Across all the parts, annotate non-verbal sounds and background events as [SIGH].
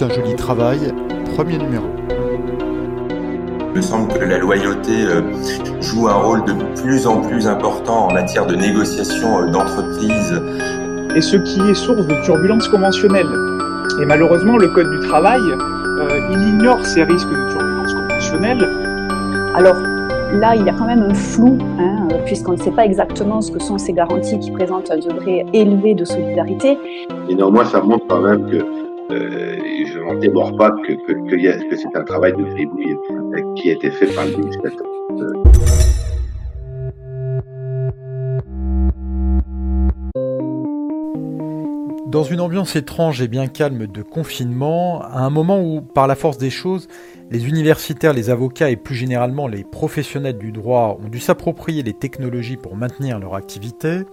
Bulletin Joli Travail, premier numéro. Il me semble que la loyauté euh, joue un rôle de plus en plus important en matière de négociation euh, d'entreprise. Et ce qui est source de turbulences conventionnelles. Et malheureusement, le Code du travail, euh, il ignore ces risques de turbulences conventionnelles. Alors, Là, il y a quand même un flou, hein, puisqu'on ne sait pas exactement ce que sont ces garanties qui présentent un degré élevé de solidarité. Et néanmoins, ça montre quand même que euh, démords pas que c'est un travail de gribouille qui a été fait par le législateur. Dans une ambiance étrange et bien calme de confinement, à un moment où, par la force des choses, les universitaires, les avocats et plus généralement les professionnels du droit ont dû s'approprier les technologies pour maintenir leur activité, et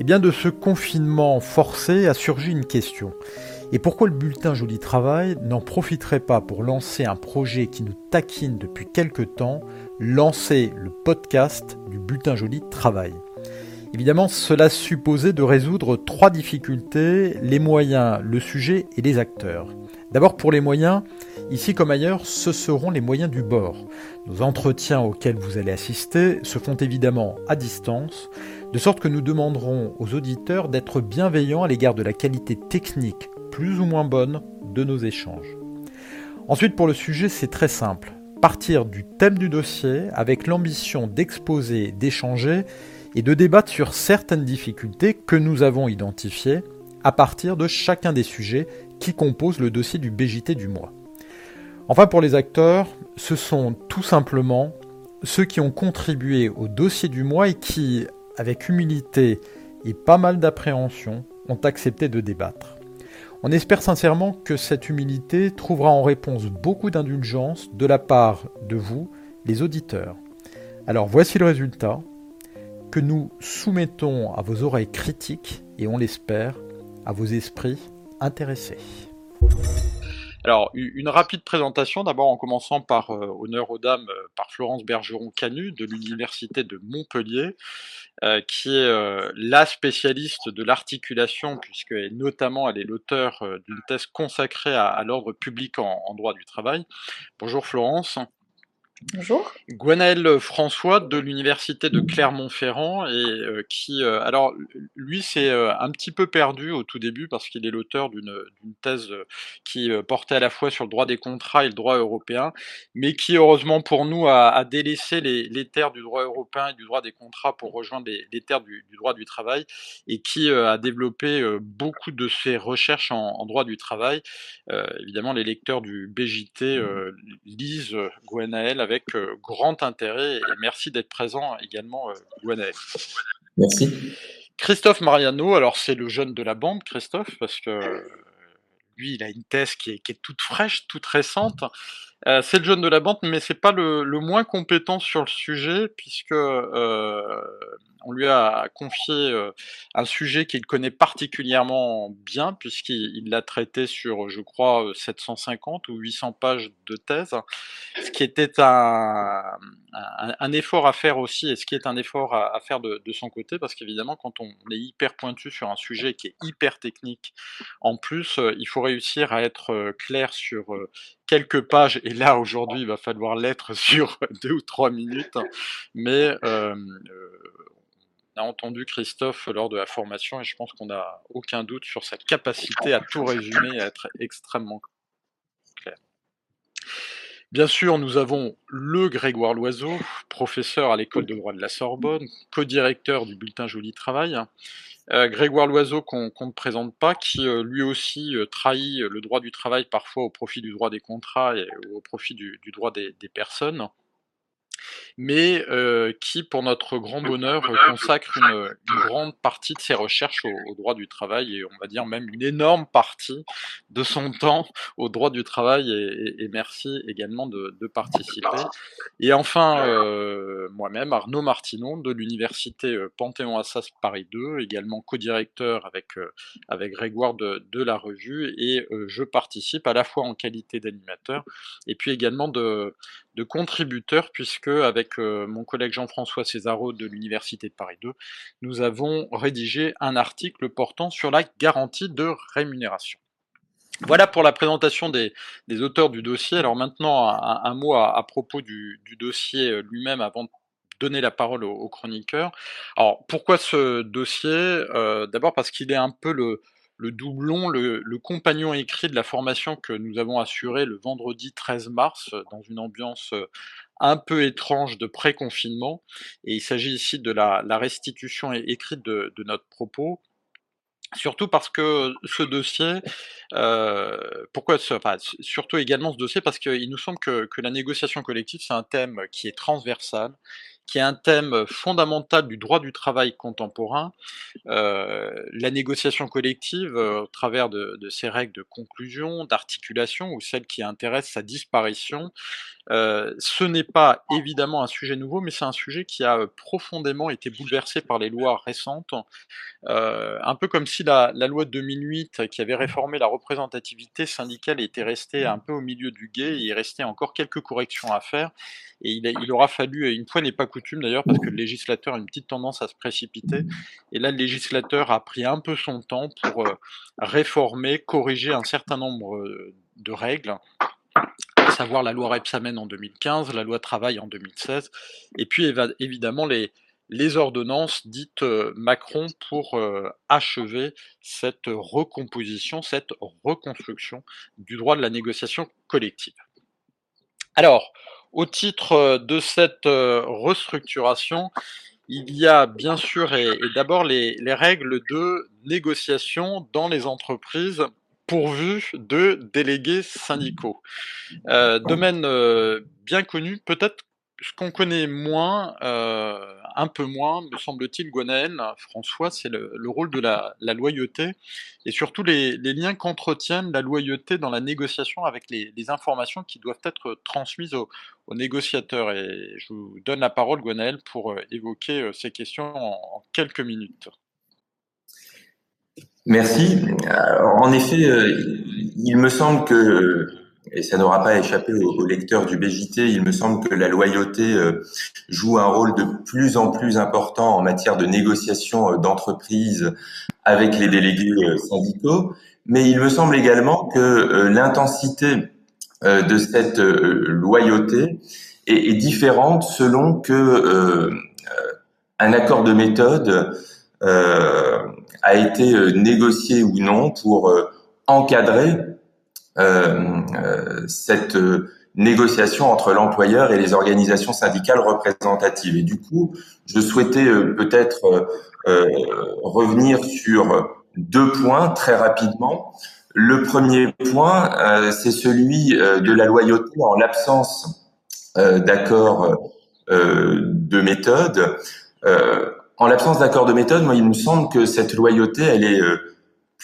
eh bien de ce confinement forcé a surgi une question. Et pourquoi le bulletin Joli Travail n'en profiterait pas pour lancer un projet qui nous taquine depuis quelque temps, lancer le podcast du bulletin Joli Travail Évidemment, cela supposait de résoudre trois difficultés, les moyens, le sujet et les acteurs. D'abord pour les moyens, ici comme ailleurs, ce seront les moyens du bord. Nos entretiens auxquels vous allez assister se font évidemment à distance, de sorte que nous demanderons aux auditeurs d'être bienveillants à l'égard de la qualité technique plus ou moins bonne de nos échanges. Ensuite pour le sujet, c'est très simple. Partir du thème du dossier avec l'ambition d'exposer, d'échanger et de débattre sur certaines difficultés que nous avons identifiées à partir de chacun des sujets qui composent le dossier du BJT du mois. Enfin pour les acteurs, ce sont tout simplement ceux qui ont contribué au dossier du mois et qui, avec humilité et pas mal d'appréhension, ont accepté de débattre. On espère sincèrement que cette humilité trouvera en réponse beaucoup d'indulgence de la part de vous, les auditeurs. Alors voici le résultat que nous soumettons à vos oreilles critiques et on l'espère à vos esprits intéressés. Alors, une rapide présentation, d'abord en commençant par euh, honneur aux dames, euh, par Florence Bergeron-Canu de l'Université de Montpellier, euh, qui est la spécialiste de l'articulation, puisque notamment elle est l'auteur d'une thèse consacrée à, l'ordre public en, droit du travail. Bonjour Florence. Bonjour. Gwenaël François de l'université de Clermont-Ferrand et euh, qui, euh, alors lui, c'est euh, un petit peu perdu au tout début parce qu'il est l'auteur d'une thèse qui portait à la fois sur le droit des contrats et le droit européen, mais qui heureusement pour nous a, délaissé les, terres du droit européen et du droit des contrats pour rejoindre les, terres du, droit du travail et qui a développé beaucoup de ses recherches en, droit du travail. évidemment, les lecteurs du BJT lisent Gwenaël avec avec euh, grand intérêt et merci d'être présent également, euh, Merci. Christophe Mariano, alors c'est le jeune de la bande, Christophe, parce que lui, il a une thèse qui est, qui est toute fraîche, toute récente. Euh, c'est le jeune de la bande, mais c'est pas le, moins compétent sur le sujet, puisque euh, on lui a confié euh, un sujet qu'il connaît particulièrement bien, puisqu'il l'a traité sur, je crois, 750 ou 800 pages de thèse, ce qui était un, effort à faire aussi, et ce qui est un effort à, faire de, son côté, parce qu'évidemment, quand on est hyper pointu sur un sujet qui est hyper technique, en plus, il faut réussir à être clair sur quelques pages, et là aujourd'hui il va falloir l'être [LAUGHS] sur deux ou trois minutes, mais euh, on a entendu Christophe lors de la formation et je pense qu'on n'a aucun doute sur sa capacité à tout résumer et à être extrêmement clair. Bien sûr, nous avons le Grégoire Loiseau, professeur à l'école de droit de la Sorbonne, co-directeur du bulletin Joli Travail, euh, Grégoire Loiseau, qu'on ne présente pas, qui euh, lui aussi euh, trahit le droit du travail parfois au profit du droit des contrats et au profit du, droit des personnes mais euh, qui, pour notre grand bonheur, consacre une, grande partie de ses recherches au, droit du travail et on va dire même une énorme partie de son [LAUGHS] temps au droit du travail et, merci également de, participer. Et enfin, euh, moi-même, Arnaud Martinon de l'université euh, Panthéon-Assas Paris 2, également co-directeur avec, avec Grégoire de, de, la revue et je participe à la fois en qualité d'animateur et puis également de, de contributeur puisque avec euh, mon collègue Jean-François Césaro de l'Université de Paris 2, nous avons rédigé un article portant sur la garantie de rémunération. Voilà pour la présentation des, auteurs du dossier. Alors maintenant, un, mot à, propos du, dossier lui-même avant de donner la parole aux, chroniqueurs. Alors pourquoi ce dossier? Euh, D'abord parce qu'il est un peu le, doublon, le, compagnon écrit de la formation que nous avons assurée le vendredi 13 mars dans une ambiance un peu étrange de pré-confinement. Et il s'agit ici de la, restitution écrite de notre propos Surtout parce que ce dossier, euh, pourquoi ce, surtout également ce dossier parce qu'il nous semble que, que la négociation collective c'est un thème qui est transversal, qui est un thème fondamental du droit du travail contemporain. Euh, la négociation collective, euh, au travers de, ses règles de conclusion, d'articulation ou celles qui intéressent sa disparition, euh, ce n'est pas évidemment un sujet nouveau, mais c'est un sujet qui a profondément été bouleversé par les lois récentes, un peu comme si la, loi de 2008, qui avait réformé la représentativité syndicale, était restée un peu au milieu du guet, il restait encore quelques corrections à faire, et il, il aura fallu, une fois n'est pas coutume d'ailleurs, parce que le législateur a une petite tendance à se précipiter, et là le législateur a pris un peu son temps pour réformer, corriger un certain nombre de règles à savoir la loi Repsamen en 2015, la loi travail en 2016, et puis évidemment les, ordonnances dites euh, Macron pour euh, achever cette recomposition, cette reconstruction du droit de la négociation collective. Alors, au titre euh, de cette restructuration, il y a bien sûr et, d'abord les, les, règles de négociation dans les entreprises pourvu de délégués syndicaux. Euh, domaine euh, bien connu, peut-être ce qu'on connaît moins, euh, un peu moins, me semble-t-il, Gwenaël, François, c'est le, rôle de la, loyauté et surtout les, liens qu'entretiennent la loyauté dans la négociation avec les, informations qui doivent être transmises aux, négociateurs. Et je vous donne la parole, Gwenaël, pour évoquer ces questions en quelques minutes. Merci. en effet, euh, il me semble que, et ça n'aura pas échappé aux, lecteurs du BJT, il me semble que la loyauté euh, joue un rôle de plus en plus important en matière de négociation euh, d'entreprise avec les délégués syndicaux. Mais il me semble également que l'intensité de cette loyauté est, différente selon que un accord de méthode a été euh, négocié ou non pour euh, encadrer euh, cette négociation entre l'employeur et les organisations syndicales représentatives. Et du coup, je souhaitais peut-être revenir sur deux points très rapidement. Le premier point, c'est celui de la loyauté en l'absence d'accord de méthode. En l'absence d'accord de méthode, moi, il me semble que cette loyauté, elle est euh,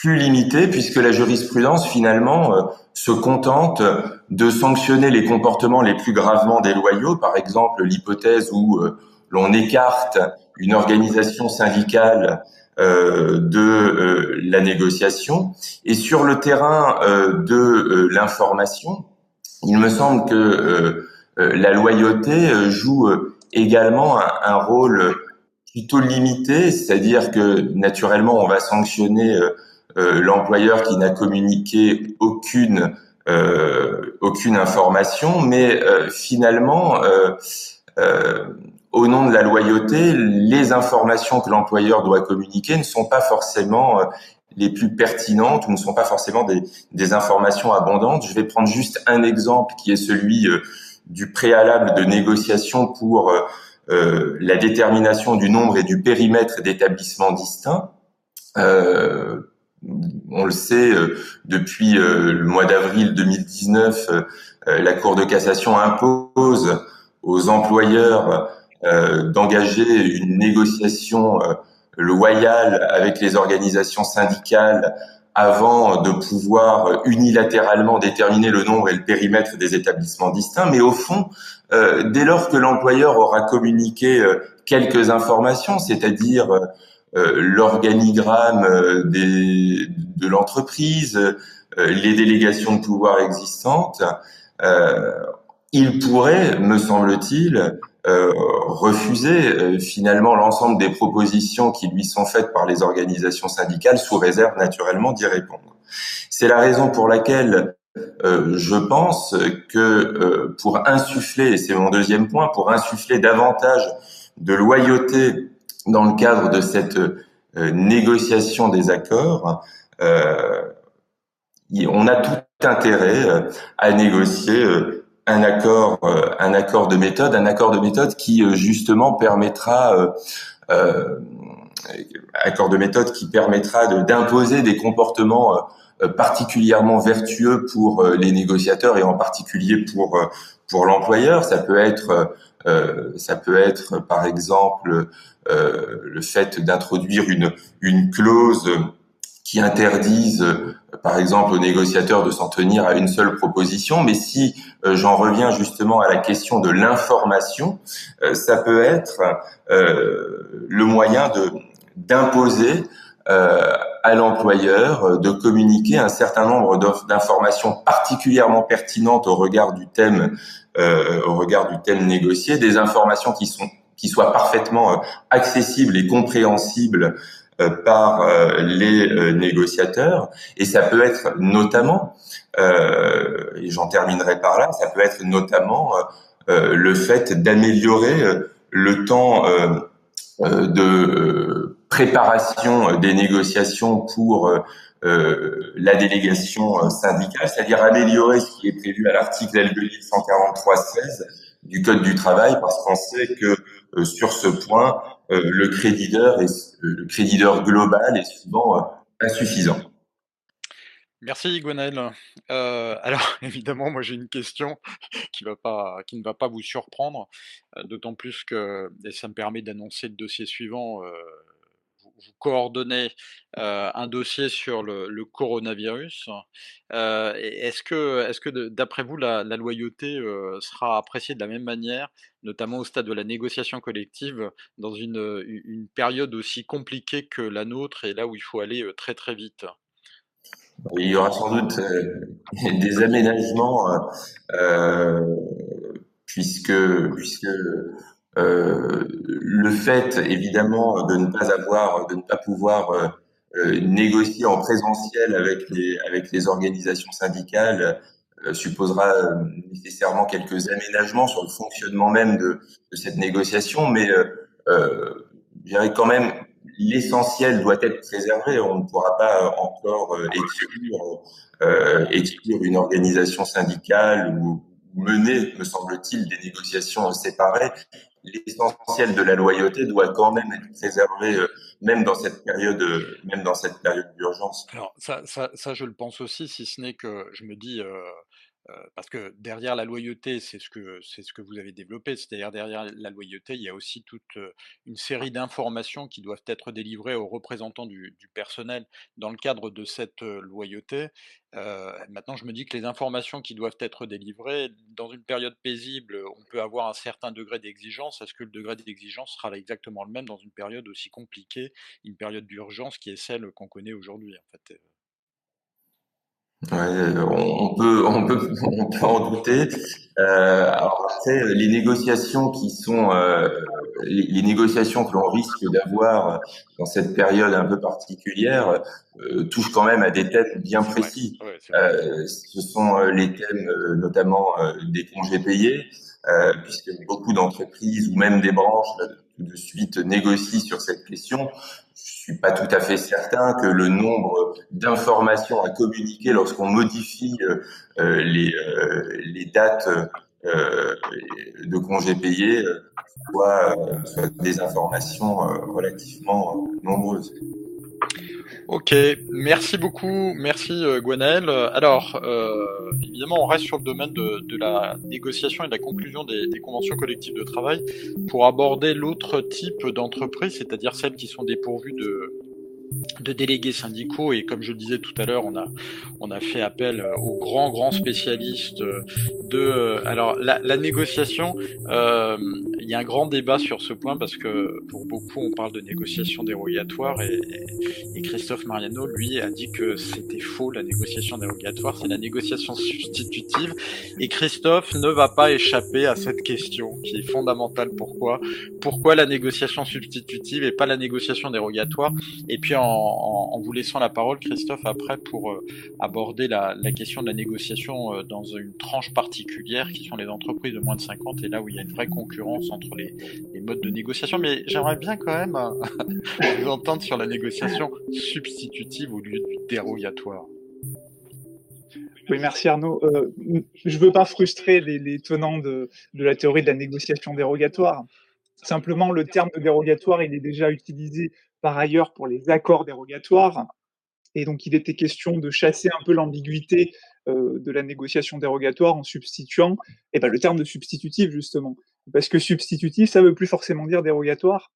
plus limitée puisque la jurisprudence, finalement, euh, se contente de sanctionner les comportements les plus gravement déloyaux, par exemple l'hypothèse où euh, l'on écarte une organisation syndicale de la négociation. Et sur le terrain de l'information, il me semble que la loyauté joue également un rôle plutôt limité, c'est-à-dire que naturellement on va sanctionner euh, euh, l'employeur qui n'a communiqué aucune euh, aucune information, mais finalement au nom de la loyauté, les informations que l'employeur doit communiquer ne sont pas forcément les plus pertinentes ou ne sont pas forcément des, des, informations abondantes. Je vais prendre juste un exemple qui est celui du préalable de négociation pour euh, la détermination du nombre et du périmètre d'établissements distincts. Euh, on le sait, euh, depuis le mois d'avril 2019, la Cour de cassation impose aux employeurs d'engager une négociation loyale avec les organisations syndicales avant de pouvoir unilatéralement déterminer le nombre et le périmètre des établissements distincts. Mais au fond, euh, dès lors que l'employeur aura communiqué euh, quelques informations, c'est-à-dire euh, l'organigramme des, de l'entreprise, les délégations de pouvoir existantes, il pourrait, me semble-t-il, refuser finalement l'ensemble des propositions qui lui sont faites par les organisations syndicales sous réserve naturellement d'y répondre. C'est la raison pour laquelle euh, je pense que euh, pour insuffler, et c'est mon deuxième point, pour insuffler davantage de loyauté dans le cadre de cette euh, négociation des accords, on a tout intérêt à négocier un accord, un accord de méthode, un accord de méthode qui justement permettra accord de méthode qui permettra d'imposer des comportements euh, particulièrement vertueux pour euh, les négociateurs et en particulier pour euh, pour l'employeur. Ça peut être ça peut être par exemple le fait d'introduire une une clause qui interdise, par exemple, aux négociateurs de s'en tenir à une seule proposition. Mais si j'en reviens justement à la question de l'information, ça peut être le moyen de d'imposer à l'employeur euh, de communiquer un certain nombre d'informations particulièrement pertinentes au regard du thème, euh, au regard du thème négocié, des informations qui sont qui soient parfaitement euh, accessibles et compréhensibles euh, par les négociateurs. Et ça peut être notamment, et j'en terminerai par là, ça peut être notamment le fait d'améliorer le temps de préparation euh, des négociations pour euh, euh, la délégation syndicale, c'est-à-dire améliorer ce qui est prévu à l'article L2 143.16 du Code du travail, parce qu'on sait que sur ce point, le créditeur, global est souvent insuffisant. Merci Gwenaël. alors [LAUGHS] évidemment, moi j'ai une question qui ne va pas vous surprendre, d'autant plus que, et ça me permet d'annoncer le dossier suivant, vous coordonnez un dossier sur le, coronavirus. est-ce que, est-ce que d'après vous, la, loyauté sera appréciée de la même manière, notamment au stade de la négociation collective, dans une, période aussi compliquée que la nôtre et là où il faut aller très très vite? Il y aura sans doute [LAUGHS] des aménagements puisque, puisque euh, le fait, évidemment, de ne pas avoir, de ne pas pouvoir euh, euh, négocier en présentiel avec les avec les organisations syndicales supposera nécessairement quelques aménagements sur le fonctionnement même de, de cette négociation, mais euh, je dirais quand même l'essentiel doit être préservé. On ne pourra pas encore exclure, euh, exclure une organisation syndicale ou mener, me semble-t-il, des négociations séparées l'essentiel de la loyauté doit quand même être préservé, euh, même dans cette période, euh, même dans cette période d'urgence. Alors ça, ça, ça, je le pense aussi, si ce n'est que je me dis, euh, parce que derrière la loyauté, c'est ce que c'est ce que vous avez développé, c'est-à-dire derrière la loyauté, il y a aussi toute une série d'informations qui doivent être délivrées aux représentants du, personnel dans le cadre de cette loyauté. maintenant, je me dis que les informations qui doivent être délivrées dans une période paisible, on peut avoir un certain degré d'exigence. Est-ce que le degré d'exigence sera exactement le même dans une période aussi compliquée, une période d'urgence qui est celle qu'on connaît aujourd'hui en fait Ouais, on peut, on peut, on peut en douter. Euh, alors après, les négociations qui sont, euh, les, négociations que l'on risque d'avoir dans cette période un peu particulière euh, touchent quand même à des thèmes bien précis. euh, ce sont euh, les thèmes euh, notamment des congés payés, puisque beaucoup d'entreprises ou même des branches tout de suite négocient sur cette question suis pas tout à fait certain que le nombre d'informations à communiquer lorsqu'on modifie euh, euh, les, euh, les dates de congés payés soient des informations relativement nombreuses. Ok, merci beaucoup, merci euh. Alors, euh, évidemment, on reste sur le domaine de, de, la négociation et de la conclusion des, des conventions collectives de travail pour aborder l'autre type d'entreprise, c'est-à-dire celles qui sont dépourvues de, de délégués syndicaux. Et comme je le disais tout à l'heure, on a on a fait appel euh, aux grands grands spécialistes euh, de euh, alors la, la négociation. Euh, il y a un grand débat sur ce point parce que pour beaucoup on parle de négociation dérogatoire. Et, et Christophe Mariano lui a dit que c'était faux la négociation dérogatoire, c'est la négociation substitutive. Et Christophe ne va pas échapper à cette question qui est fondamentale. Pourquoi? Pourquoi la négociation substitutive et pas la négociation dérogatoire? Et puis en, vous laissant la parole, Christophe, après pour euh, aborder la, question de la négociation euh, dans une tranche particulière qui sont les entreprises de moins de 50 et là où il y a une vraie concurrence entre les, modes de négociation. Mais j'aimerais bien quand même [LAUGHS] vous entendre sur la négociation substitutive au lieu du dérogatoire. Oui, merci Arnaud. je ne veux pas frustrer les, tenants de, la théorie de la négociation dérogatoire. Simplement, le terme dérogatoire, il est déjà utilisé par ailleurs pour les accords dérogatoires. Et donc, il était question de chasser un peu l'ambiguïté euh, de la négociation dérogatoire en substituant eh ben, le terme de substitutif, justement. Parce que substitutif, ça veut plus forcément dire dérogatoire.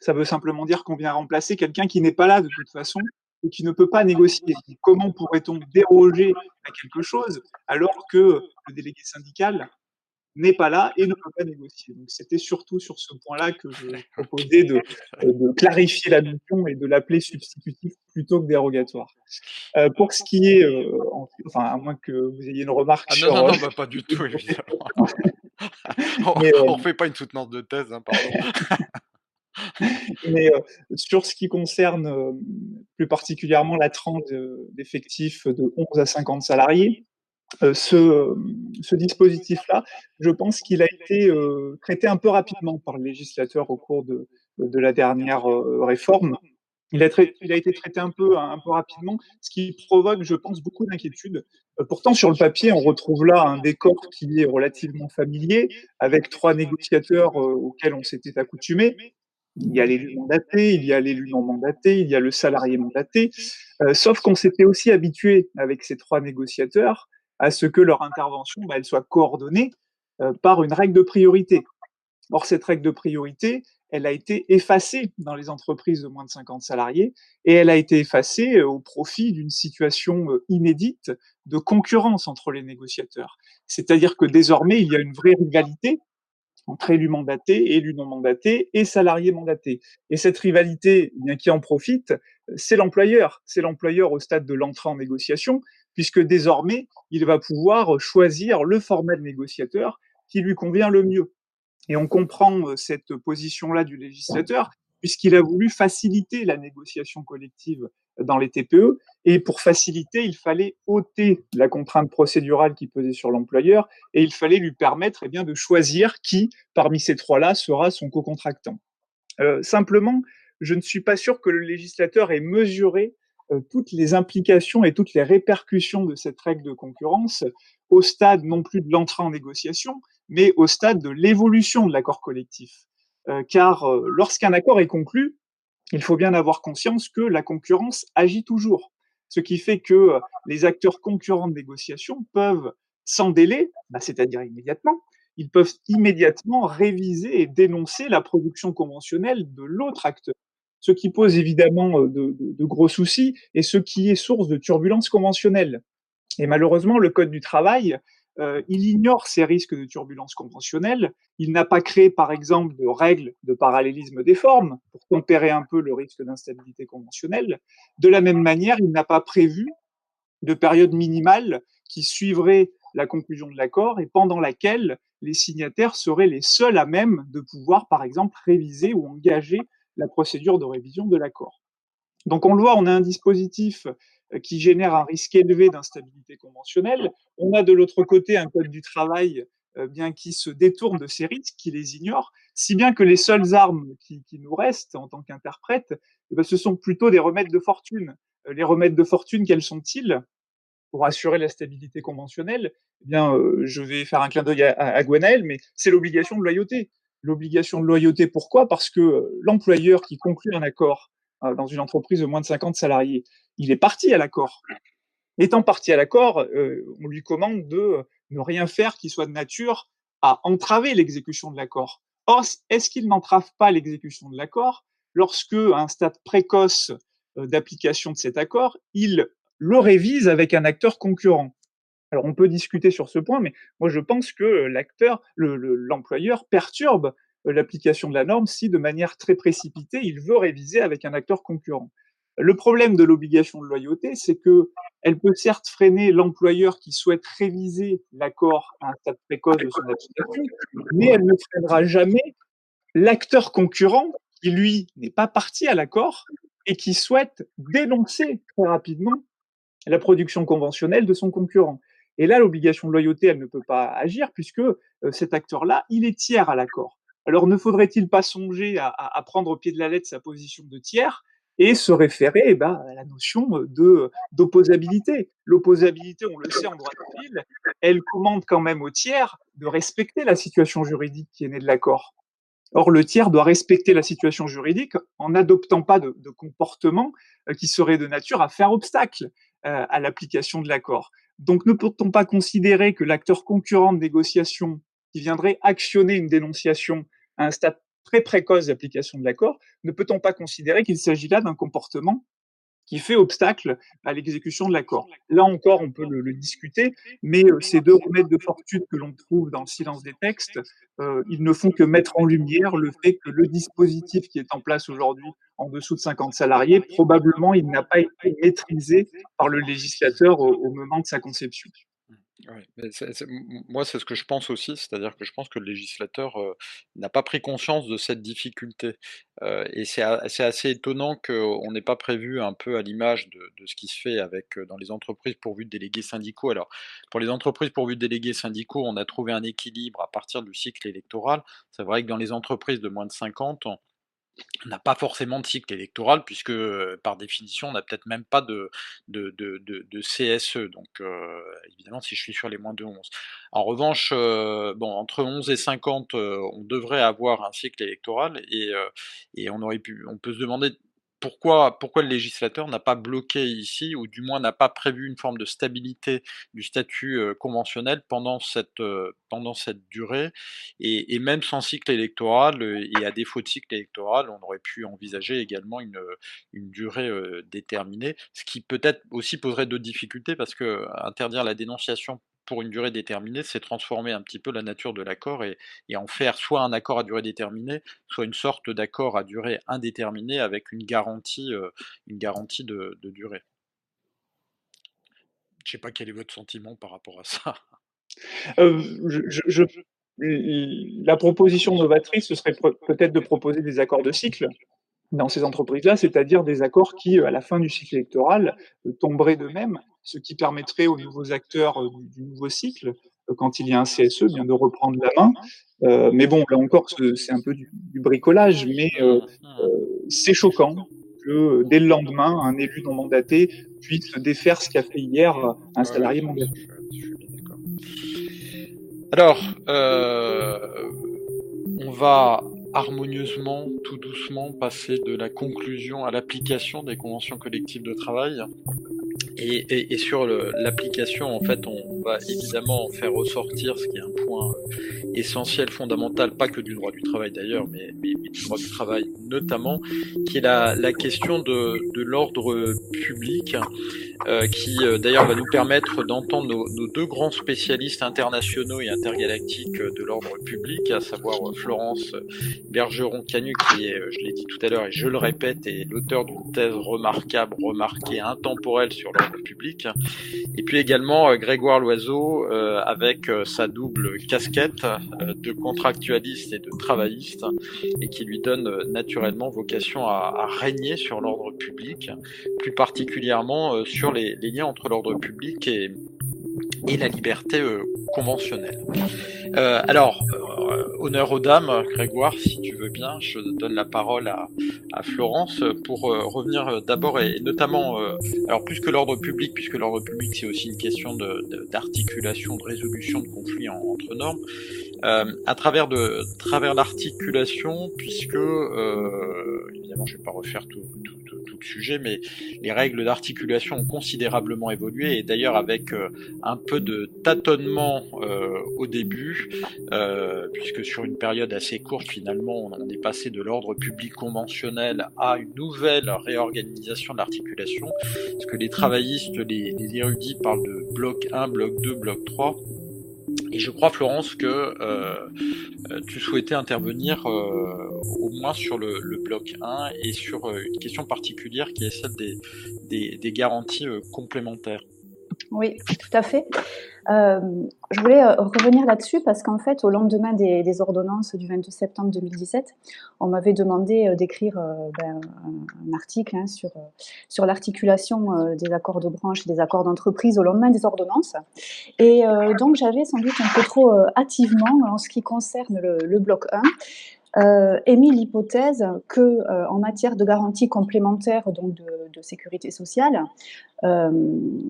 Ça veut simplement dire qu'on vient remplacer quelqu'un qui n'est pas là de toute façon et qui ne peut pas négocier. Comment pourrait-on déroger à quelque chose alors que le délégué syndical n'est pas là et ne peut pas négocier. Donc c'était surtout sur ce point-là que je [LAUGHS] proposais de, de, clarifier la notion et de l'appeler substitutif plutôt que dérogatoire. Euh, pour ce qui est, euh, enfin à moins que vous ayez une remarque ah, sur... Non, non, non, bah, pas [LAUGHS] du tout, évidemment. [LAUGHS] on ne euh, fait pas une soutenance de thèse, hein, pardon. Mais euh, sur ce qui concerne euh, plus particulièrement la tranche d'effectifs de 11 à 50 salariés, euh, ce, ce dispositif-là, je pense qu'il a été euh, traité un peu rapidement par le législateur au cours de, la dernière euh, réforme. Il a, été traité un peu, un peu rapidement, ce qui provoque, je pense, beaucoup d'inquiétudes. pourtant, sur le papier, on retrouve là un décor qui est relativement familier, avec trois négociateurs auxquels on s'était accoutumé. Il y a l'élu mandaté, il y a l'élu non mandaté, il y a le salarié mandaté. sauf qu'on s'était aussi habitué avec ces trois négociateurs à ce que leur intervention bah, elle soit coordonnée euh, par une règle de priorité. Or, cette règle de priorité, elle a été effacée dans les entreprises de moins de 50 salariés et elle a été effacée euh, au profit d'une situation euh, inédite de concurrence entre les négociateurs. C'est-à-dire que désormais, il y a une vraie rivalité entre élus mandatés, élus non mandatés et salariés mandatés. Et cette rivalité, eh bien qui en profite, c'est l'employeur. C'est l'employeur au stade de l'entrée en négociation puisque désormais, il va pouvoir choisir le format de négociateur qui lui convient le mieux. Et on comprend euh, cette position-là du législateur, puisqu'il a voulu faciliter la négociation collective dans les TPE. Et pour faciliter, il fallait ôter la contrainte procédurale qui pesait sur l'employeur et il fallait lui permettre eh bien, de choisir qui, parmi ces trois-là, sera son co-contractant. Euh, simplement, je ne suis pas sûr que le législateur ait mesuré euh, toutes les implications et toutes les répercussions de cette règle de concurrence au stade non plus de l'entrée en négociation, mais au stade de l'évolution de l'accord collectif. Euh, car euh, lorsqu'un accord est conclu, il faut bien avoir conscience que la concurrence agit toujours. Ce qui fait que les acteurs concurrents de négociation peuvent, sans délai, bah, c'est-à-dire immédiatement, ils peuvent immédiatement réviser et dénoncer la production conventionnelle de l'autre acteur ce qui pose évidemment euh, de, gros soucis et ce qui est source de turbulences conventionnelles. Et malheureusement, le Code du travail, euh, il ignore ces risques de turbulences conventionnelles. Il n'a pas créé, par exemple, de règles de parallélisme des formes pour tempérer un peu le risque d'instabilité conventionnelle. De la même manière, il n'a pas prévu de période minimale qui suivrait la conclusion de l'accord et pendant laquelle les signataires seraient les seuls à même de pouvoir, par exemple, réviser ou engager la procédure de révision de l'accord. Donc on le voit, on a un dispositif euh, qui génère un risque élevé d'instabilité conventionnelle. On a de l'autre côté un code du travail euh, bien qui se détourne de ces risques, qui les ignore, si bien que les seules armes qui, nous restent en tant qu'interprètes, eh ben, ce sont plutôt des remèdes de fortune. Euh, les remèdes de fortune, quels sont-ils? Pour assurer la stabilité conventionnelle Eh bien, je vais faire un clin d'œil à, à mais c'est l'obligation de loyauté l'obligation de loyauté. Pourquoi? Parce que euh, l'employeur qui conclut un accord euh, dans une entreprise de moins de 50 salariés, il est parti à l'accord. Étant parti à l'accord, euh, on lui commande de ne rien faire qui soit de nature à entraver l'exécution de l'accord. Or, est-ce qu'il n'entrave pas l'exécution de l'accord? Lorsque, à un stade précoce d'application de cet accord, il le révise avec un acteur concurrent alors on peut discuter sur ce point, mais moi je pense que l'acteur, l'employeur perturbe euh, l'application de la norme si de manière très précipitée il veut réviser avec un acteur concurrent. Le problème de l'obligation de loyauté, c'est que elle peut certes freiner l'employeur qui souhaite réviser l'accord à un stade précoce de son application, mais elle ne freinera jamais l'acteur concurrent qui lui n'est pas parti à l'accord et qui souhaite dénoncer très rapidement la production conventionnelle de son concurrent. Et là, l'obligation de loyauté, elle ne peut pas agir puisque euh, cet acteur-là, il est tiers à l'accord. Alors ne faudrait-il pas songer à, prendre au pied de la lettre sa position de tiers et se référer eh ben, à la notion de d'opposabilité? L'opposabilité, on le sait en droit civil, elle commande quand même au tiers de respecter la situation juridique qui est née de l'accord. Or, le tiers doit respecter la situation juridique en n'adoptant pas de, de, comportement euh, qui serait de nature à faire obstacle euh, à l'application de l'accord. Donc, ne peut-on pas considérer que l'acteur concurrent de négociation qui viendrait actionner une dénonciation à un stade très précoce d'application de l'accord, ne peut-on pas considérer qu'il s'agit là d'un comportement qui fait obstacle à l'exécution de l'accord. Là encore, on peut le, discuter, mais euh, ces deux remèdes de fortune que l'on trouve dans le silence des textes, euh, ils ne font que mettre en lumière le fait que le dispositif qui est en place aujourd'hui en dessous de 50 salariés, probablement, il n'a pas été maîtrisé par le législateur au moment de sa conception. Moi, c'est ce que je pense aussi, c'est-à-dire que je pense que le législateur n'a pas pris conscience de cette difficulté. Et c'est assez étonnant qu'on n'ait pas prévu un peu à l'image de, ce qui se fait avec dans les entreprises pourvues de délégués syndicaux. Alors, pour les entreprises pourvues de délégués syndicaux, on a trouvé un équilibre à partir du cycle électoral. C'est vrai que dans les entreprises de moins de 50, on on n'a pas forcément de cycle électoral puisque par définition on n'a peut-être même pas de, CSE donc euh, évidemment si je suis sur les moins de 11 en revanche bon entre 11 et 50 euh, on devrait avoir un cycle électoral et, et on aurait pu on peut se demander pourquoi, le législateur n'a pas bloqué ici, ou du moins n'a pas prévu une forme de stabilité du statut euh, conventionnel pendant cette, euh, durée, et, même sans cycle électoral, euh, et à défaut de cycle électoral, on aurait pu envisager également une, durée déterminée, ce qui peut-être aussi poserait d'autres difficultés, parce que interdire la dénonciation pour une durée déterminée, c'est transformer un petit peu la nature de l'accord et, en faire soit un accord à durée déterminée, soit une sorte d'accord à durée indéterminée avec une garantie, euh, de, durée. Je ne sais pas quel est votre sentiment par rapport à ça. Euh, la proposition novatrice, ce serait peut-être de proposer des accords de cycle dans ces entreprises-là, c'est-à-dire des accords qui, à la fin du cycle électoral, tomberaient d'eux-mêmes, ce qui permettrait aux nouveaux acteurs du, du nouveau cycle, quand il y a un CSE, bien de reprendre la main. Euh, mais bon, là encore, c'est un peu du, du bricolage, mais euh, euh, c'est choquant que dès le lendemain, un élu non mandaté puisse défaire ce qu'a fait hier un salarié mandaté. Alors, on va harmonieusement, tout doucement, passer de la conclusion à l'application des conventions collectives de travail. Et, et, et sur l'application, en fait, on, va évidemment faire ressortir ce qui est un point essentiel, fondamental, pas que du droit du travail d'ailleurs, mais, mais, mais, du droit du travail notamment, qui est la, la question de, de l'ordre public, euh, qui euh, d'ailleurs va nous permettre d'entendre nos, nos, deux grands spécialistes internationaux et intergalactiques de l'ordre public, à savoir Florence Bergeron-Canu, qui est, je l'ai dit tout à l'heure, et je le répète, est l'auteur d'une thèse remarquable, remarquée, intemporelle sur l'ordre public, et puis également Grégoire Euh, avec sa double casquette euh, de contractualiste et de travailliste, et qui lui donne naturellement vocation à, régner sur l'ordre public, plus particulièrement euh, sur les, liens entre l'ordre public et, la liberté euh, conventionnelle. Euh, alors, euh, honneur aux dames, Grégoire, si tu veux bien, je donne la parole à, Florence pour euh, revenir d'abord et, notamment, euh, alors plus que l'ordre public, puisque l'ordre public c'est aussi une question d'articulation, de, de, résolution de conflits en, entre normes, euh, à travers de travers l'articulation, puisque évidemment je vais pas refaire tout, tout, sujet, mais les règles d'articulation ont considérablement évolué et d'ailleurs avec un peu de tâtonnement au début, euh, puisque sur une période assez courte, finalement, on, est passé de l'ordre public conventionnel à une nouvelle réorganisation de l'articulation, parce que les travaillistes, les, les, érudits parlent de bloc 1, bloc 2, bloc 3. Et je crois, Florence, que euh, tu souhaitais intervenir euh, au moins sur le, le, bloc 1 et sur une question particulière qui est celle des, des, des garanties complémentaires. Oui, tout à fait. Euh, je voulais euh, revenir là-dessus parce qu'en fait, au lendemain des, ordonnances du 22 septembre 2017, on m'avait demandé euh, d'écrire ben, un, article hein, sur, sur l'articulation des accords de branche et des accords d'entreprise au lendemain des ordonnances. Et donc, j'avais sans doute un peu trop hâtivement, en ce qui concerne le, le bloc 1, euh, émis l'hypothèse que, euh, en matière de garantie complémentaire donc de, sécurité sociale, euh,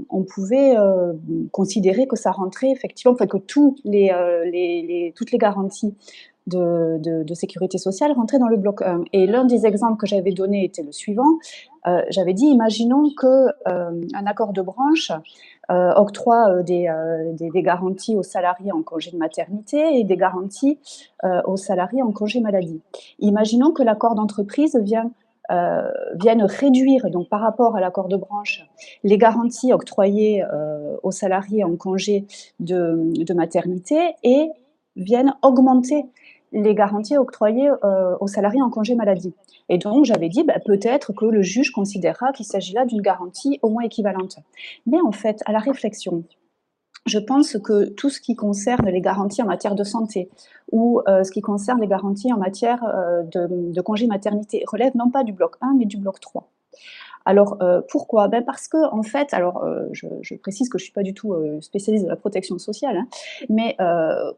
on pouvait euh, considérer que ça rentrait effectivement, enfin que les, toutes les garanties de, sécurité sociale rentraient dans le bloc 1. Et l'un des exemples que j'avais donné était le suivant. j'avais dit, imaginons que un accord de branche euh, octroie euh, euh, des, des, garanties aux salariés en congé de maternité et des garanties aux salariés en congé maladie. Imaginons que l'accord d'entreprise vient euh, viennent réduire, donc par rapport à l'accord de branche, les garanties octroyées euh, aux salariés en congé de, de, maternité et viennent augmenter les garanties octroyées euh, aux salariés en congé maladie. Et donc, j'avais dit, bah, peut-être que le juge considérera qu'il s'agit là d'une garantie au moins équivalente. Mais en fait, à la réflexion, je pense que tout ce qui concerne les garanties en matière de santé ou euh, ce qui concerne les garanties en matière euh, de, de congé maternité relève non pas du bloc 1, mais du bloc 3. Alors euh, pourquoi? Ben Parce que en fait, alors euh, je, précise que je suis pas du tout euh, spécialiste de la protection sociale, hein, mais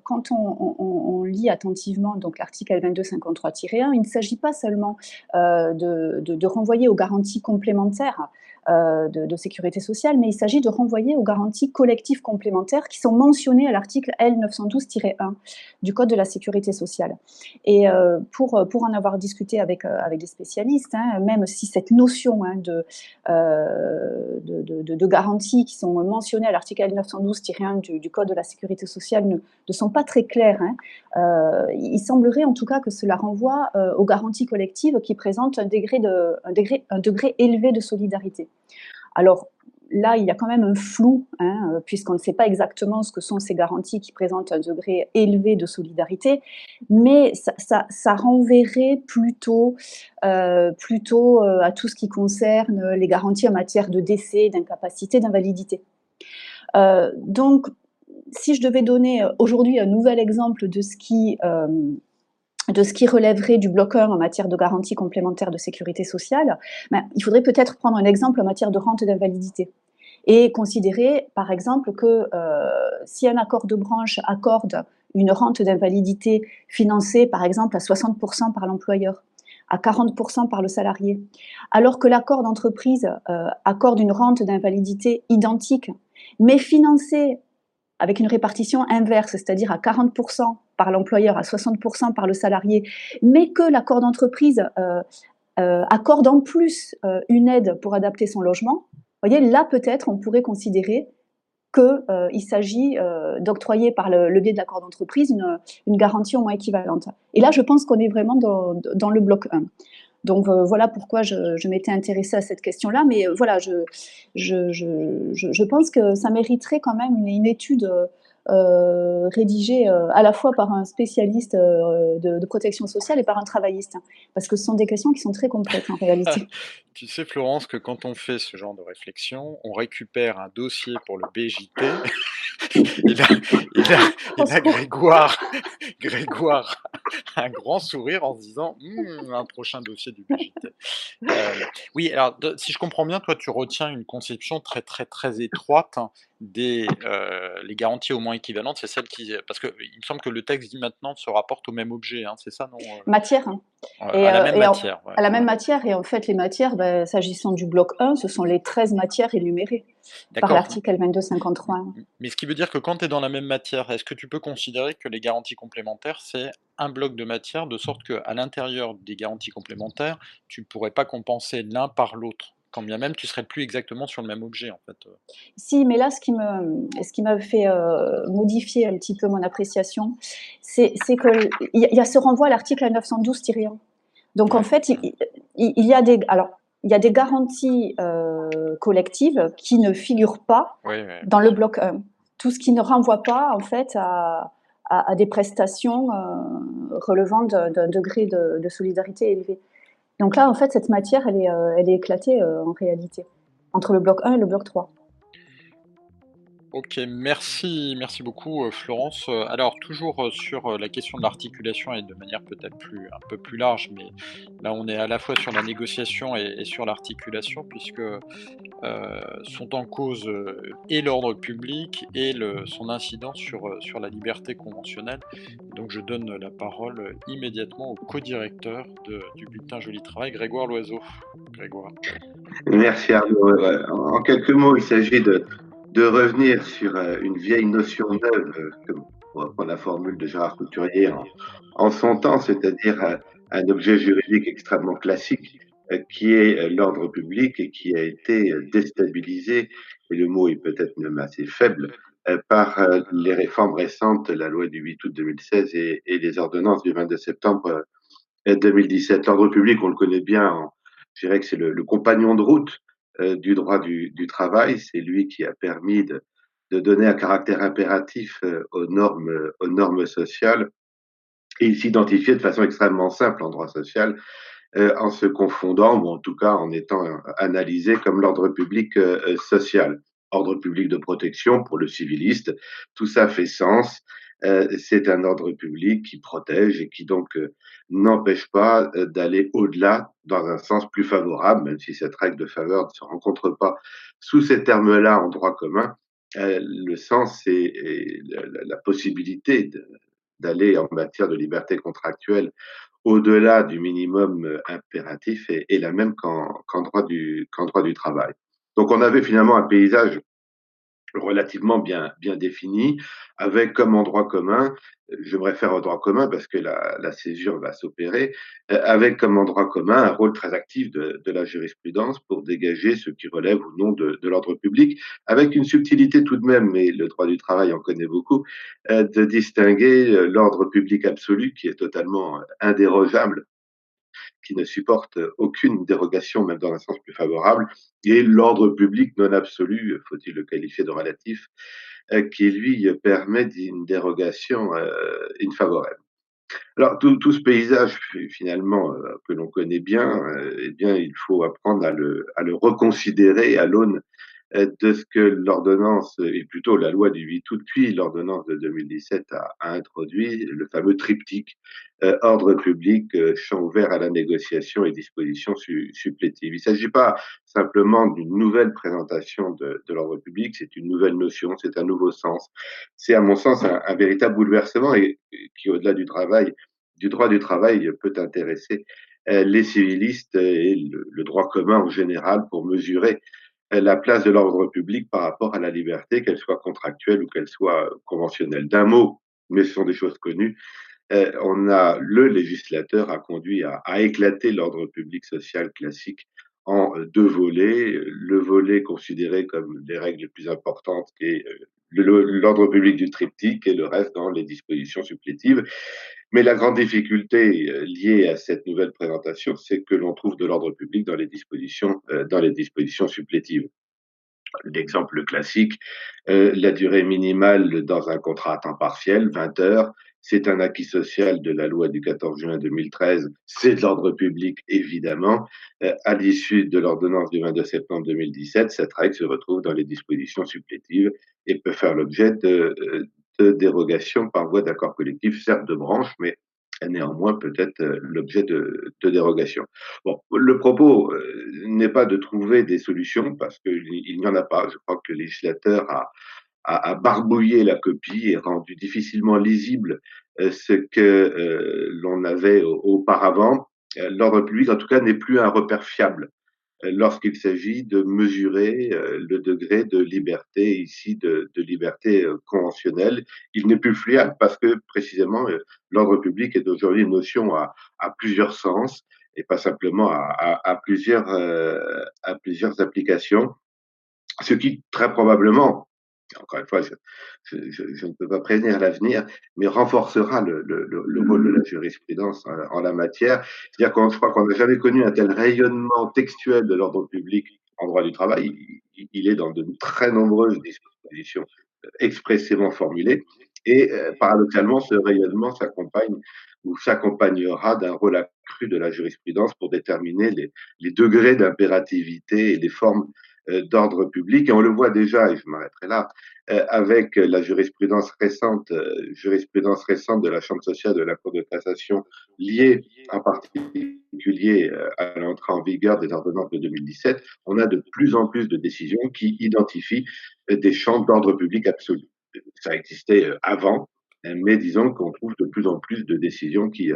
quand on, lit attentivement donc l'article 2253-1, il ne s'agit pas seulement de, de, renvoyer aux garanties complémentaires de, sécurité sociale, mais il s'agit de renvoyer aux garanties collectives complémentaires qui sont mentionnées à l'article L912-1 du Code de la sécurité sociale. Et pour, pour en avoir discuté avec, avec des spécialistes, hein, même si cette notion hein, de, de, de, garanties qui sont mentionnées à l'article L912-1 du, Code de la sécurité sociale ne, sont pas très claires, hein, il semblerait en tout cas que cela renvoie aux garanties collectives qui présentent un degré, de, un degré élevé de solidarité. Alors là, il y a quand même un flou, hein, euh, puisqu'on ne sait pas exactement ce que sont ces garanties qui présentent un degré élevé de solidarité, mais ça, renverrait plutôt, euh, euh, à tout ce qui concerne les garanties en matière de décès, d'incapacité, d'invalidité. Donc, si je devais donner aujourd'hui un nouvel exemple de ce qui de ce qui relèverait du bloc 1 en matière de garantie complémentaire de sécurité sociale, ben, il faudrait peut-être prendre un exemple en matière de rente d'invalidité et considérer, par exemple, que euh, si un accord de branche accorde une rente d'invalidité financée, par exemple, à 60% par l'employeur, à 40% par le salarié, alors que l'accord d'entreprise euh, accorde une rente d'invalidité identique, mais financée avec une répartition inverse, c'est-à-dire à 40% par l'employeur, à 60% par le salarié, mais que l'accord d'entreprise euh, accorde en plus une aide pour adapter son logement, voyez, là peut-être on pourrait considérer qu'il euh, s'agit euh, d'octroyer par le, biais de l'accord d'entreprise une, une, garantie au moins équivalente. Et là, je pense qu'on est vraiment dans, le bloc 1. Donc euh, voilà pourquoi je, je m'étais intéressée à cette question-là. Mais voilà, je, je, je, pense que ça mériterait quand même une, une étude euh, rédigé euh, à la fois par un spécialiste euh, de, de, protection sociale et par un travailliste, hein, parce que ce sont des questions qui sont très complexes en réalité. [LAUGHS] tu sais, Florence, que quand on fait ce genre de réflexion, on récupère un dossier pour le BJT, et là, et là, et là Grégoire, [LAUGHS] Grégoire a un grand sourire en se disant hm, un prochain dossier du BJT. Euh, oui, alors de, si je comprends bien, toi tu retiens une conception très très très étroite hein, des euh, les garanties au moins équivalentes, c'est celle qui parce que il me semble que le texte dit maintenant se rapporte au même objet, hein, c'est ça non? Matière. Hein. et, à la même matière. En, ouais. À la même matière et en fait les matières, ben, s'agissant du bloc 1, ce sont les 13 matières énumérées par l'article 2253. Mais ce qui veut dire que quand tu es dans la même matière, est-ce que tu peux considérer que les garanties complémentaires c'est un bloc de matière de sorte que à l'intérieur des garanties complémentaires, tu pourrais pas compenser l'un par l'autre? Quand bien même tu serais plus exactement sur le même objet en fait. Si, mais là, ce qui me, ce qui m'a fait euh, modifier un petit peu mon appréciation, c'est que il y, y, a ce renvoi à l'article 912-1. Donc en fait, il, il, y a des, alors il y a des garanties euh, collectives qui ne figurent pas oui, oui. dans le bloc 1. Tout ce qui ne renvoie pas en fait à, à, à des prestations euh, relevant d'un degré de, de solidarité élevé. Donc là, en fait, cette matière, elle est, euh, elle est éclatée euh, en réalité, entre le bloc 1 et le bloc 3. Ok, merci, merci beaucoup euh, Florence. Euh, alors toujours euh, sur la question de l'articulation et de manière peut-être plus un peu plus large, mais là on est à la fois sur la négociation et, sur l'articulation puisque sont en cause et l'ordre public et le, son incidence sur, sur la liberté conventionnelle. Donc je donne la parole immédiatement au co-directeur du bulletin Joli Travail, Grégoire Loiseau. Grégoire. Merci Arnaud. En quelques mots, il s'agit de de revenir sur euh, une vieille notion neuve, euh, pour reprendre la formule de Gérard Couturier en, son temps, c'est-à-dire euh, un objet juridique extrêmement classique qui est l'ordre public et qui a été déstabilisé, et le mot est peut-être même assez faible, par les réformes récentes, la loi du 8 août 2016 et, les ordonnances du 22 septembre 2017. L'ordre public, on le connaît bien, je dirais que c'est le, compagnon de route euh, du droit du, du travail. C'est lui qui a permis de, de, donner un caractère impératif euh, aux normes, aux normes sociales. Il s'identifiait de façon extrêmement simple en droit social, euh, en se confondant, ou en tout cas en étant analysé comme l'ordre public euh, social. Ordre public de protection pour le civiliste, tout ça fait sens. Euh, c'est un ordre public qui protège et qui donc euh, n'empêche pas euh, d'aller au-delà dans un sens plus favorable, même si cette règle de faveur ne se rencontre pas sous ces termes-là en droit commun. le sens et, la, possibilité d'aller en matière de liberté contractuelle au-delà du minimum impératif est, la même qu'en droit, du, qu'en droit du travail. Donc on avait finalement un paysage relativement bien, bien défini, avec comme en droit commun, je me réfère au droit commun parce que la, la césure va s'opérer, euh, avec comme en droit commun un rôle très actif de, de, la jurisprudence pour dégager ce qui relève ou non de, de l'ordre public, avec une subtilité tout de même, mais le droit du travail en connaît beaucoup, euh, de distinguer euh, l'ordre public absolu qui est totalement indérogeable qui ne supporte aucune dérogation, même dans un sens plus favorable, et l'ordre public non absolu, faut-il le qualifier de relatif, euh, qui lui permet une dérogation euh, infavorable. Alors tout, tout, ce paysage finalement euh, que l'on connaît bien, eh bien il faut apprendre à le, à le reconsidérer à l'aune euh, de ce que l'ordonnance, et plutôt la loi du 8 août, puis l'ordonnance de 2017 a, a, introduit, le fameux triptyque euh, ordre public, euh, champ ouvert à la négociation et disposition su, supplétive. Il ne s'agit pas simplement d'une nouvelle présentation de, de l'ordre public, c'est une nouvelle notion, c'est un nouveau sens. C'est à mon sens un, un véritable bouleversement et, qui, au-delà du travail, du droit du travail, peut intéresser euh, les civilistes et le, le droit commun en général pour mesurer la place de l'ordre public par rapport à la liberté, qu'elle soit contractuelle ou qu'elle soit conventionnelle. D'un mot, mais ce sont des choses connues, euh, on a le législateur a conduit à, éclater l'ordre public social classique en deux volets. Le volet considéré comme les règles les plus importantes, qui est euh, l'ordre public du triptyque, et le reste dans les dispositions supplétives. Mais la grande difficulté euh, liée à cette nouvelle présentation, c'est que l'on trouve de l'ordre public dans les dispositions, euh, dans les dispositions supplétives. L'exemple classique, euh, la durée minimale dans un contrat à temps partiel, 20 heures, c'est un acquis social de la loi du 14 juin 2013, c'est de l'ordre public évidemment. À l'issue de l'ordonnance du 22 septembre 2017, cette règle se retrouve dans les dispositions supplétives et peut faire l'objet de dérogation par voie d'accord collectif, certes de branche, mais néanmoins peut-être euh, l'objet de, de, dérogation. Bon, le propos euh, n'est pas de trouver des solutions parce qu'il n'y en a pas. Je crois que le législateur a barbouillé la copie et rendu difficilement lisible euh, ce que l'on avait auparavant. L'ordre public, en tout cas, n'est plus un repère fiable lorsqu'il s'agit de mesurer euh, le degré de liberté, ici de, liberté euh, conventionnelle. Il n'est plus fiable parce que précisément euh, l'ordre public est aujourd'hui une notion à, plusieurs sens et pas simplement à, à plusieurs, à plusieurs applications, ce qui très probablement encore une fois, je, je, je, ne peux pas prévenir l'avenir, mais renforcera le, le, le, rôle de la jurisprudence en, en la matière. C'est-à-dire qu'on, je crois qu'on n'a jamais connu un tel rayonnement textuel de l'ordre public en droit du travail. Il, il, est dans de très nombreuses dispositions expressément formulées. Et euh, paradoxalement, ce rayonnement s'accompagne ou s'accompagnera d'un rôle accru de la jurisprudence pour déterminer les, les degrés d'impérativité et les formes euh, d'ordre public. Et on le voit déjà, et je m'arrêterai là, euh, avec la jurisprudence récente, euh, jurisprudence récente de la Chambre sociale de la Cour de cassation liée en particulier euh, à l'entrée en vigueur des ordonnances de 2017, on a de plus en plus de décisions qui identifient des champs d'ordre public absolu. Ça existait avant, mais disons qu'on trouve de plus en plus de décisions qui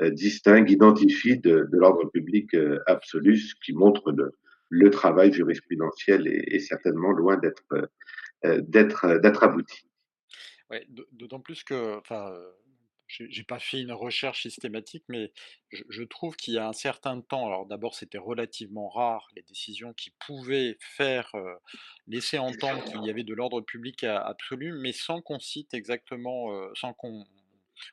distinguent, identifient de, de l'ordre public absolu, ce qui montre le, le travail jurisprudentiel est, certainement loin d'être euh, d'être euh, d'être abouti. D'autant plus que, enfin, euh, j'ai pas fait une recherche systématique, mais je, trouve qu'il y a un certain temps, alors d'abord c'était relativement rare les décisions qui pouvaient faire laisser entendre qu'il y avait de l'ordre public absolu, mais sans qu'on cite exactement, sans qu'on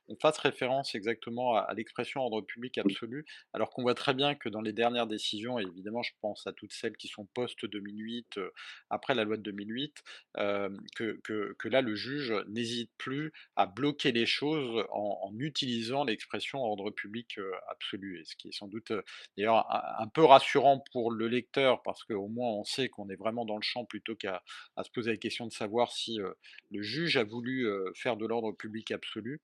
on fasse référence exactement à, l'expression ordre public absolu, alors qu'on voit très bien que dans les dernières décisions, et évidemment je pense à toutes celles qui sont post-2008, euh, après la loi de 2008, euh, que, que, là le juge n'hésite plus à bloquer les choses en, utilisant l'expression ordre public euh, absolu, et ce qui est sans doute d'ailleurs un, peu rassurant pour le lecteur, parce qu'au moins on sait qu'on est vraiment dans le champ plutôt qu'à se poser la question de savoir si le juge a voulu faire de l'ordre public absolu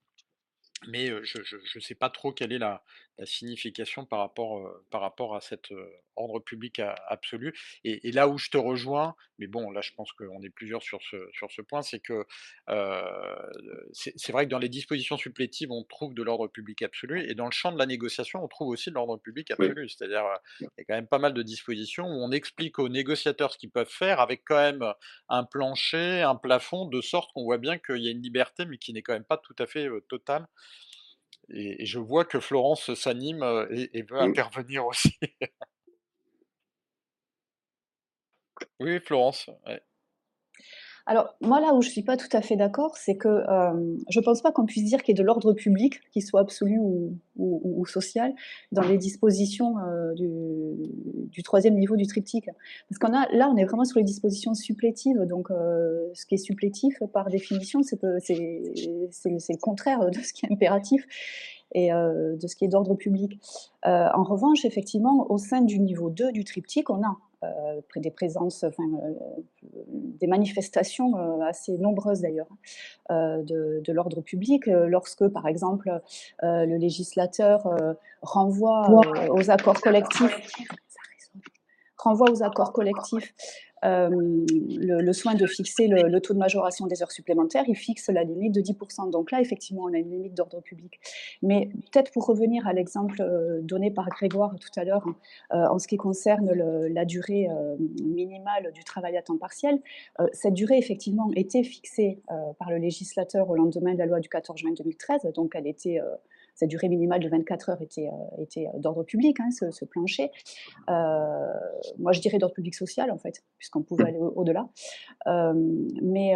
mais je ne sais pas trop quelle est la, signification par rapport, par rapport à cet ordre public absolu. Et, là où je te rejoins, mais bon, là je pense qu'on est plusieurs sur ce, sur ce point, c'est que c'est vrai que dans les dispositions supplétives, on trouve de l'ordre public absolu, et dans le champ de la négociation, on trouve aussi de l'ordre public absolu. C'est-à-dire, il y a quand même pas mal de dispositions où on explique aux négociateurs ce qu'ils peuvent faire avec quand même un plancher, un plafond, de sorte qu'on voit bien qu'il y a une liberté, mais qui n'est quand même pas tout à fait totale. Et, je vois que Florence s'anime et, veut intervenir aussi. [LAUGHS] oui, Florence. Alors, moi, là où je ne suis pas tout à fait d'accord, c'est que euh, je ne pense pas qu'on puisse dire qu'il y ait de l'ordre public, qu'il soit absolu ou, social, dans les dispositions euh, du, troisième niveau du triptyque. Parce qu'on a, là, on est vraiment sur les dispositions supplétives. Donc, euh, ce qui est supplétif, par définition, c'est le contraire de ce qui est impératif et de ce qui est d'ordre public. en revanche, effectivement, au sein du niveau 2 du triptyque, on a des présences, enfin, euh, des manifestations euh, assez nombreuses d'ailleurs de, de l'ordre public. Lorsque, par exemple, le législateur renvoie aux accords collectifs, renvoie aux accords collectifs euh, le, soin de fixer le, taux de majoration des heures supplémentaires, il fixe la limite de 10%. Donc là, effectivement, on a une limite d'ordre public. Mais peut-être pour revenir à l'exemple euh, donné par Grégoire tout à l'heure, euh, en ce qui concerne la durée minimale du travail à temps partiel, cette durée, effectivement, était fixée par le législateur au lendemain de la loi du 14 juin 2013. Donc elle était cette durée minimale de 24 heures était, euh, était euh, d'ordre public, hein, ce, plancher. Euh, moi, je dirais d'ordre public social, en fait, puisqu'on pouvait aller au-delà. mais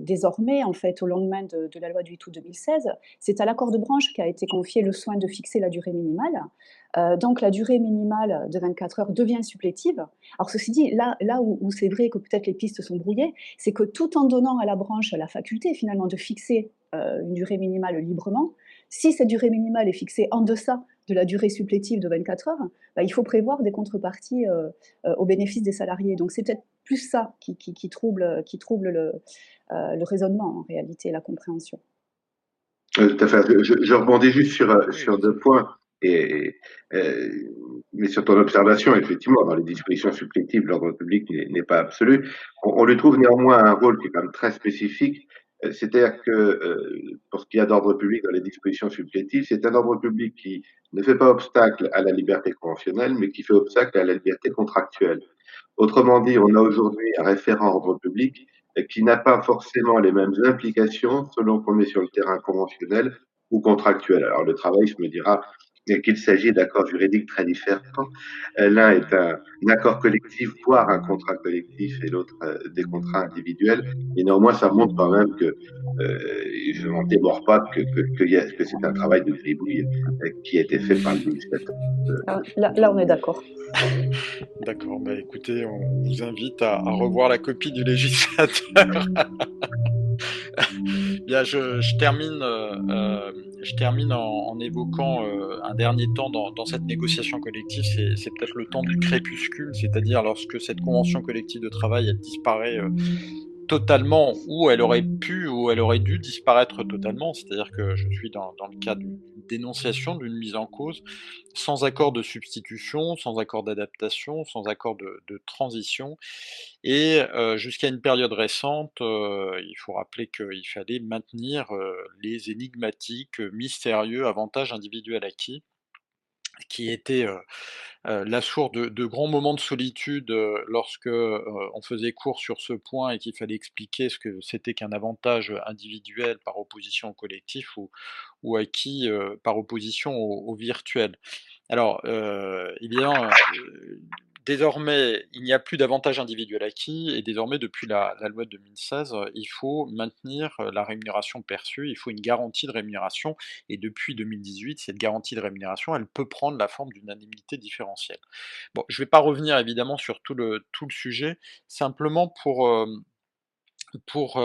désormais, en fait, au lendemain de, la loi du 8 août 2016, c'est à l'accord de branche qui a été confié le soin de fixer la durée minimale. donc la durée minimale de 24 heures devient supplétive. Alors ceci dit, là, là où, où c'est vrai que peut-être les pistes sont brouillées, c'est que tout en donnant à la branche la faculté finalement de fixer une durée minimale librement, si cette durée minimale est fixée en deçà de la durée supplétive de 24 heures, bah, il faut prévoir des contreparties euh, euh, au bénéfice des salariés. Donc c'est peut-être plus ça qui, trouble, qui trouble le, euh, le, raisonnement en réalité, la compréhension. Tout à fait. Je, rebondis juste sur, deux points. Mais sur ton observation, effectivement, dans les dispositions supplétives, l'ordre public n'est pas absolu. On, lui trouve néanmoins un rôle qui est quand même très spécifique, c'est-à-dire que euh, pour ce qui a d'ordre public dans les dispositions supplétives, c'est un ordre public qui ne fait pas obstacle à la liberté conventionnelle, mais qui fait obstacle à la liberté contractuelle. Autrement dit, on a aujourd'hui un référent ordre public qui n'a pas forcément les mêmes implications selon qu'on est sur le terrain conventionnel ou contractuel. Alors le travail, je me dira, qu'il s'agit d'accords juridiques très différents. Euh, l'un est un, accord collectif, voire un contrat collectif, et l'autre euh, des contrats individuels. Et néanmoins, ça montre quand même que, euh, je n'en démords pas, que, que, que, c'est un travail de gribouille qui a été fait par le législateur. Ah, là, là, on est d'accord. [LAUGHS] D'accord. Bah, écoutez, on vous invite à, à revoir la copie du législateur. [LAUGHS] Bien, je, je termine, euh, euh, je termine en, évoquant euh, un dernier temps dans, dans cette négociation collective, c'est peut-être le temps du crépuscule, c'est-à-dire lorsque cette convention collective de travail elle disparaît totalement ou elle aurait pu ou elle aurait dû disparaître totalement. C'est-à-dire que je suis dans, dans le cas d'une dénonciation, d'une mise en cause, sans accord de substitution, sans accord d'adaptation, sans accord de, de transition. Et euh, jusqu'à une période récente, euh, il faut rappeler qu'il fallait maintenir euh, les énigmatiques, mystérieux avantages individuels acquis qui étaient euh, la source de, grands moments de solitude lorsque on faisait cours sur ce point et qu'il fallait expliquer ce que c'était qu'un avantage individuel par opposition au collectif ou, acquis par opposition au, au virtuel. Alors, évidemment, désormais, il n'y a plus d'avantage individuel acquis, et désormais, depuis la, loi de 2016, il faut maintenir la rémunération perçue, il faut une garantie de rémunération, et depuis 2018, cette garantie de rémunération, elle peut prendre la forme d'une indemnité différentielle. Bon, je ne vais pas revenir évidemment sur tout le, tout le sujet, simplement pour, euh, pour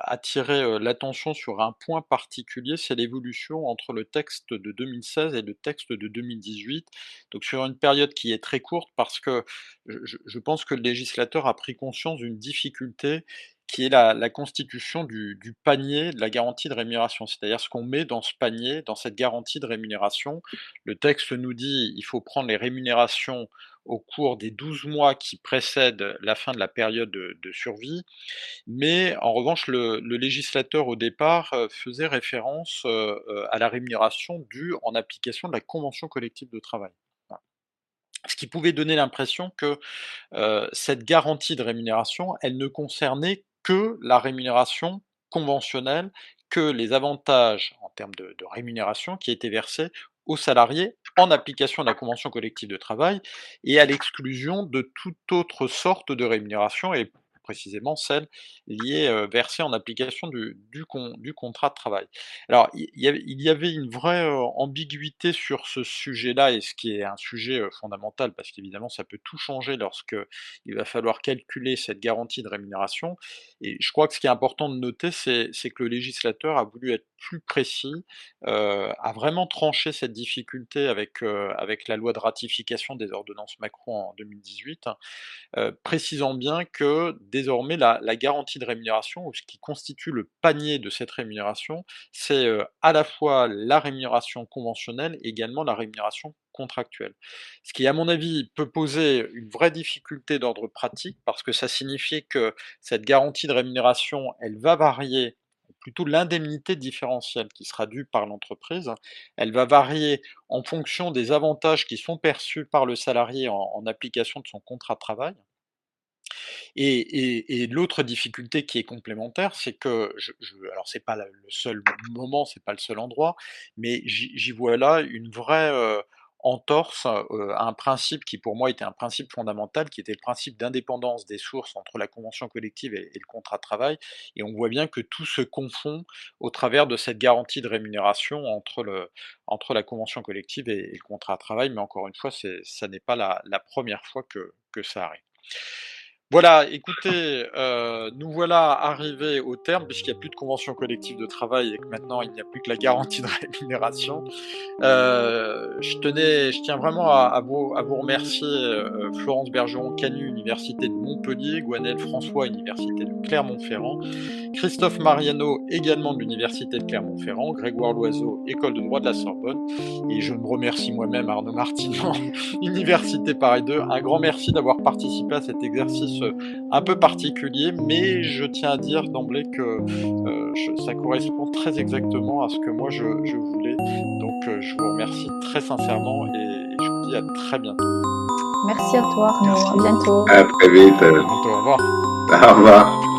attirer l'attention sur un point particulier, c'est l'évolution entre le texte de 2016 et le texte de 2018. Donc sur une période qui est très courte parce que je pense que le législateur a pris conscience d'une difficulté qui est la, constitution du, panier de la garantie de rémunération, c'est-à-dire ce qu'on met dans ce panier, dans cette garantie de rémunération. Le texte nous dit il faut prendre les rémunérations au cours des 12 mois qui précèdent la fin de la période de, survie, mais en revanche, le, législateur au départ euh, faisait référence euh, euh, à la rémunération due en application de la convention collective de travail. Ce qui pouvait donner l'impression que cette garantie de rémunération, elle ne concernait que la rémunération conventionnelle, que les avantages en termes de, rémunération qui étaient versés aux salariés en application de la convention collective de travail et à l'exclusion de toute autre sorte de rémunération et précisément celle liée euh, versée en application du, du, con, du, contrat de travail. Alors, il y, avait, une vraie ambiguïté sur ce sujet-là, et ce qui est un sujet fondamental, parce qu'évidemment, ça peut tout changer lorsque il va falloir calculer cette garantie de rémunération. Et je crois que ce qui est important de noter, c'est que le législateur a voulu être plus précis, a vraiment tranché cette difficulté avec, avec la loi de ratification des ordonnances Macron en 2018, euh, précisant bien que désormais la, la, garantie de rémunération, ou ce qui constitue le panier de cette rémunération, c'est à la fois la rémunération conventionnelle et également la rémunération contractuelle. Ce qui, à mon avis, peut poser une vraie difficulté d'ordre pratique, parce que ça signifie que cette garantie de rémunération, elle va varier plutôt l'indemnité différentielle qui sera due par l'entreprise. Elle va varier en fonction des avantages qui sont perçus par le salarié en, application de son contrat de travail. Et, l'autre difficulté qui est complémentaire, c'est que, je, je, alors pas le seul moment, c'est pas le seul endroit, mais j'y vois là une vraie euh, entorse euh, à un principe qui pour moi était un principe fondamental, qui était le principe d'indépendance des sources entre la convention collective et, le contrat de travail. Et on voit bien que tout se confond au travers de cette garantie de rémunération entre, le, entre la convention collective et, le contrat de travail. Mais encore une fois, ça n'est pas la, première fois que ça arrive. Voilà, écoutez, euh, nous voilà arrivés au terme, puisqu'il n'y a plus de convention collective de travail et que maintenant il n'y a plus que la garantie de [LAUGHS] rémunération. Euh, je tiens vraiment à, vous, remercier euh, Florence Bergeron Canu, Université de Montpellier, Gwenel François, Université de Clermont-Ferrand, Christophe Mariano, également de l'Université de Clermont-Ferrand, Grégoire Loiseau, École de droit de la Sorbonne, et je me remercie moi-même Arnaud Martinon, [LAUGHS] Université Paris 2. Un grand merci d'avoir participé à cet exercice un peu particulier, mais je tiens à dire d'emblée que euh, je, ça correspond très exactement à ce que moi je, je voulais. Donc euh, je vous remercie très sincèrement et je vous dis à très bientôt. Merci à toi Arnaud, à bientôt. À très vite. À bientôt, au revoir. Au revoir.